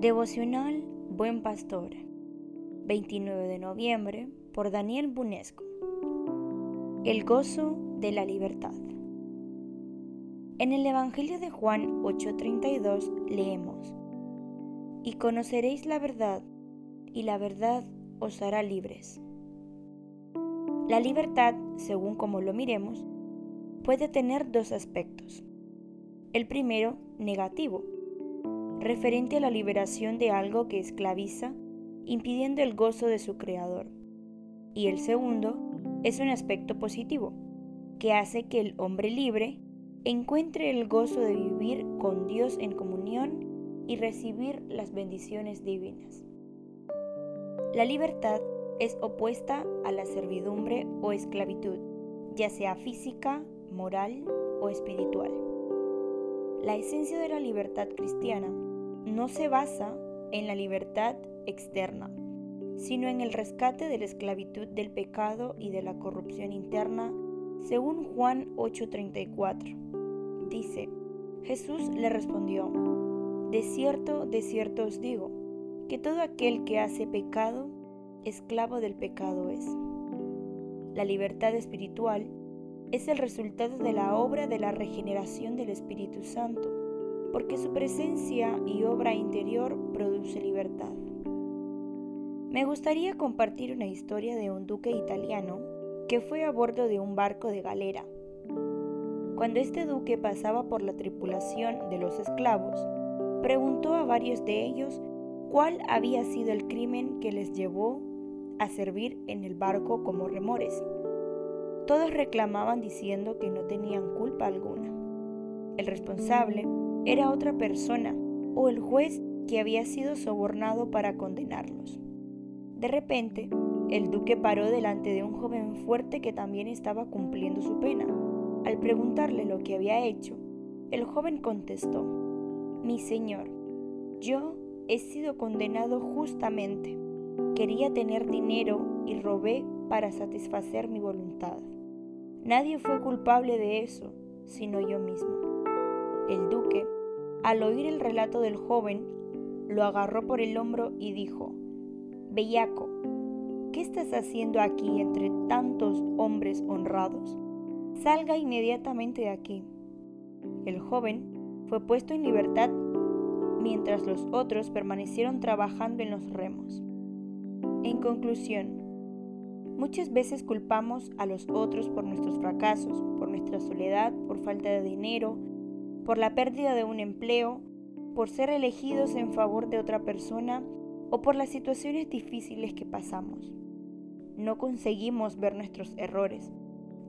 Devocional Buen Pastor, 29 de noviembre, por Daniel Bunesco. El gozo de la libertad. En el Evangelio de Juan 8:32 leemos, Y conoceréis la verdad, y la verdad os hará libres. La libertad, según como lo miremos, puede tener dos aspectos. El primero, negativo, referente a la liberación de algo que esclaviza, impidiendo el gozo de su creador. Y el segundo es un aspecto positivo, que hace que el hombre libre encuentre el gozo de vivir con Dios en comunión y recibir las bendiciones divinas. La libertad es opuesta a la servidumbre o esclavitud, ya sea física, moral o espiritual. La esencia de la libertad cristiana no se basa en la libertad externa, sino en el rescate de la esclavitud del pecado y de la corrupción interna, según Juan 8:34. Dice, Jesús le respondió, De cierto, de cierto os digo, que todo aquel que hace pecado, esclavo del pecado es. La libertad espiritual es el resultado de la obra de la regeneración del Espíritu Santo porque su presencia y obra interior produce libertad. Me gustaría compartir una historia de un duque italiano que fue a bordo de un barco de galera. Cuando este duque pasaba por la tripulación de los esclavos, preguntó a varios de ellos cuál había sido el crimen que les llevó a servir en el barco como remores. Todos reclamaban diciendo que no tenían culpa alguna. El responsable era otra persona o el juez que había sido sobornado para condenarlos. De repente, el duque paró delante de un joven fuerte que también estaba cumpliendo su pena. Al preguntarle lo que había hecho, el joven contestó, Mi señor, yo he sido condenado justamente. Quería tener dinero y robé para satisfacer mi voluntad. Nadie fue culpable de eso, sino yo mismo. El duque, al oír el relato del joven, lo agarró por el hombro y dijo, Bellaco, ¿qué estás haciendo aquí entre tantos hombres honrados? Salga inmediatamente de aquí. El joven fue puesto en libertad mientras los otros permanecieron trabajando en los remos. En conclusión, muchas veces culpamos a los otros por nuestros fracasos, por nuestra soledad, por falta de dinero, por la pérdida de un empleo, por ser elegidos en favor de otra persona o por las situaciones difíciles que pasamos. No conseguimos ver nuestros errores,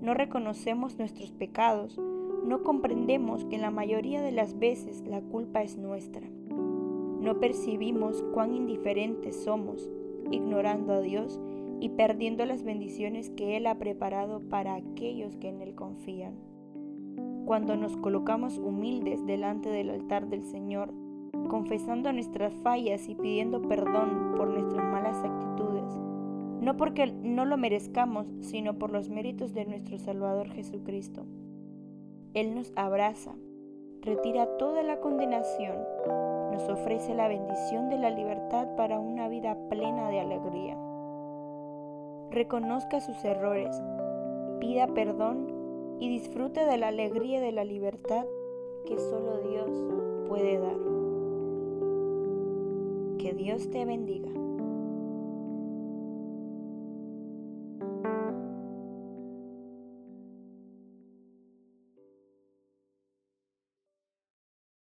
no reconocemos nuestros pecados, no comprendemos que la mayoría de las veces la culpa es nuestra. No percibimos cuán indiferentes somos, ignorando a Dios y perdiendo las bendiciones que Él ha preparado para aquellos que en Él confían. Cuando nos colocamos humildes delante del altar del Señor, confesando nuestras fallas y pidiendo perdón por nuestras malas actitudes, no porque no lo merezcamos, sino por los méritos de nuestro Salvador Jesucristo. Él nos abraza, retira toda la condenación, nos ofrece la bendición de la libertad para una vida plena de alegría. Reconozca sus errores, pida perdón y disfrute de la alegría de la libertad que solo Dios puede dar. Que Dios te bendiga.